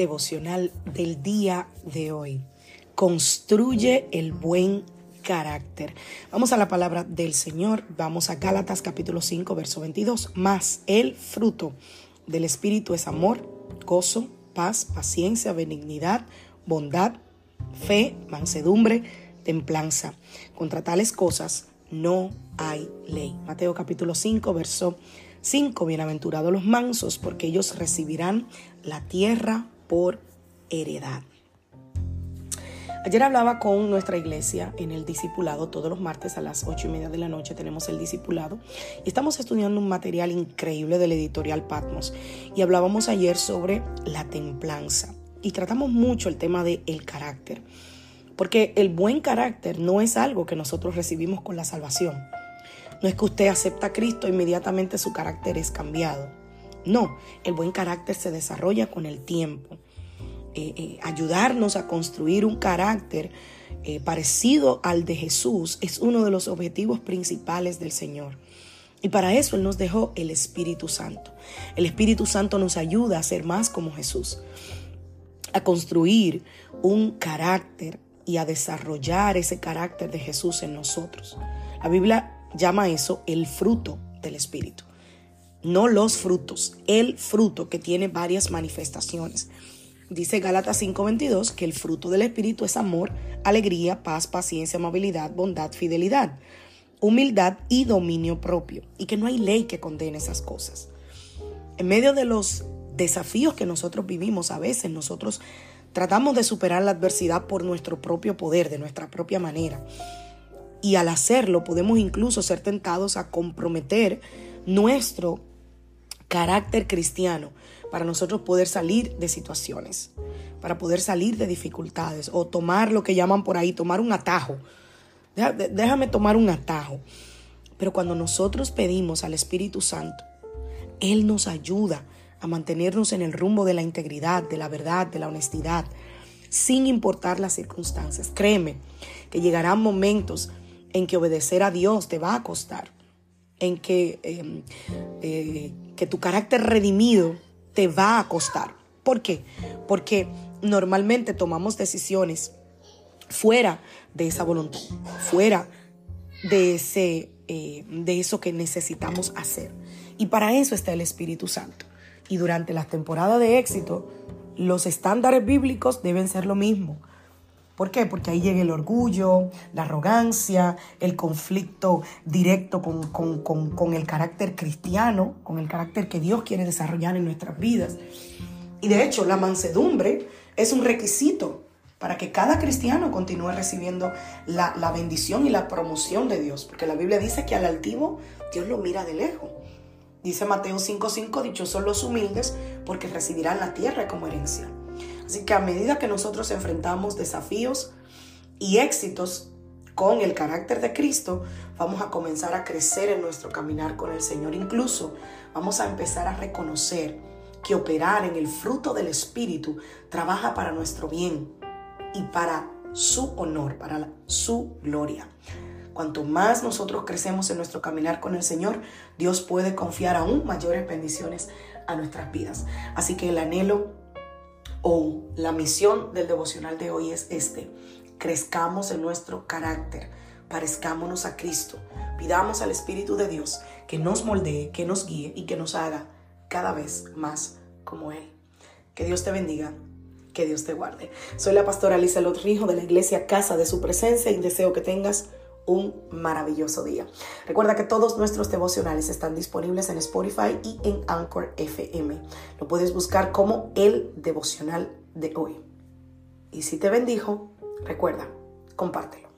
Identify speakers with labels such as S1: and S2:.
S1: Devocional del día de hoy. Construye el buen carácter. Vamos a la palabra del Señor. Vamos a Gálatas capítulo 5, verso 22. Más el fruto del Espíritu es amor, gozo, paz, paciencia, benignidad, bondad, fe, mansedumbre, templanza. Contra tales cosas no hay ley. Mateo capítulo 5, verso 5. Bienaventurados los mansos, porque ellos recibirán la tierra por heredad. Ayer hablaba con nuestra iglesia en el discipulado, todos los martes a las ocho y media de la noche tenemos el discipulado y estamos estudiando un material increíble del editorial Patmos y hablábamos ayer sobre la templanza y tratamos mucho el tema del el carácter, porque el buen carácter no es algo que nosotros recibimos con la salvación. No es que usted acepta a Cristo, inmediatamente su carácter es cambiado. No, el buen carácter se desarrolla con el tiempo. Eh, eh, ayudarnos a construir un carácter eh, parecido al de Jesús es uno de los objetivos principales del Señor. Y para eso Él nos dejó el Espíritu Santo. El Espíritu Santo nos ayuda a ser más como Jesús, a construir un carácter y a desarrollar ese carácter de Jesús en nosotros. La Biblia llama eso el fruto del Espíritu no los frutos, el fruto que tiene varias manifestaciones. Dice Gálatas 5:22 que el fruto del Espíritu es amor, alegría, paz, paciencia, amabilidad, bondad, fidelidad, humildad y dominio propio, y que no hay ley que condene esas cosas. En medio de los desafíos que nosotros vivimos, a veces nosotros tratamos de superar la adversidad por nuestro propio poder, de nuestra propia manera. Y al hacerlo podemos incluso ser tentados a comprometer nuestro carácter cristiano para nosotros poder salir de situaciones, para poder salir de dificultades o tomar lo que llaman por ahí, tomar un atajo. Déjame tomar un atajo. Pero cuando nosotros pedimos al Espíritu Santo, Él nos ayuda a mantenernos en el rumbo de la integridad, de la verdad, de la honestidad, sin importar las circunstancias. Créeme que llegarán momentos en que obedecer a Dios te va a costar, en que em, eh, que tu carácter redimido te va a costar. ¿Por qué? Porque normalmente tomamos decisiones fuera de esa voluntad, fuera de, ese, eh, de eso que necesitamos hacer. Y para eso está el Espíritu Santo. Y durante las temporadas de éxito, los estándares bíblicos deben ser lo mismo. ¿Por qué? Porque ahí llega el orgullo, la arrogancia, el conflicto directo con, el carácter cristiano, con el carácter que Dios quiere desarrollar en nuestras vidas. Y de hecho, la mansedumbre es un requisito para que cada cristiano continúe recibiendo la, la, bendición y la promoción de Dios. Porque la Biblia dice que al altivo Dios lo mira de lejos. Dice Mateo 5:5, dichosos son los humildes porque recibirán la tierra como herencia. Así que a medida que nosotros enfrentamos desafíos y éxitos con el carácter de Cristo, vamos a comenzar a crecer en nuestro caminar con el Señor. Incluso vamos a empezar a reconocer que operar en el fruto del Espíritu trabaja para nuestro bien y para su honor, para su gloria. Cuanto más nosotros crecemos en nuestro caminar con el Señor, Dios puede confiar aún mayores bendiciones a nuestras vidas. Así que el anhelo o la misión del devocional de hoy es este. Crezcamos en nuestro carácter, parezcámonos a Cristo, pidamos al Espíritu de Dios que nos moldee, que nos guíe y que nos haga cada vez más como Él. Que Dios te bendiga, que Dios te guarde. Soy la pastora Lisa Rijo de la iglesia Casa de Su Presencia y deseo que tengas un maravilloso día. Recuerda que todos nuestros devocionales están disponibles en Spotify y en Anchor FM. Lo puedes buscar como el devocional de hoy. Y si te bendijo, recuerda, compártelo.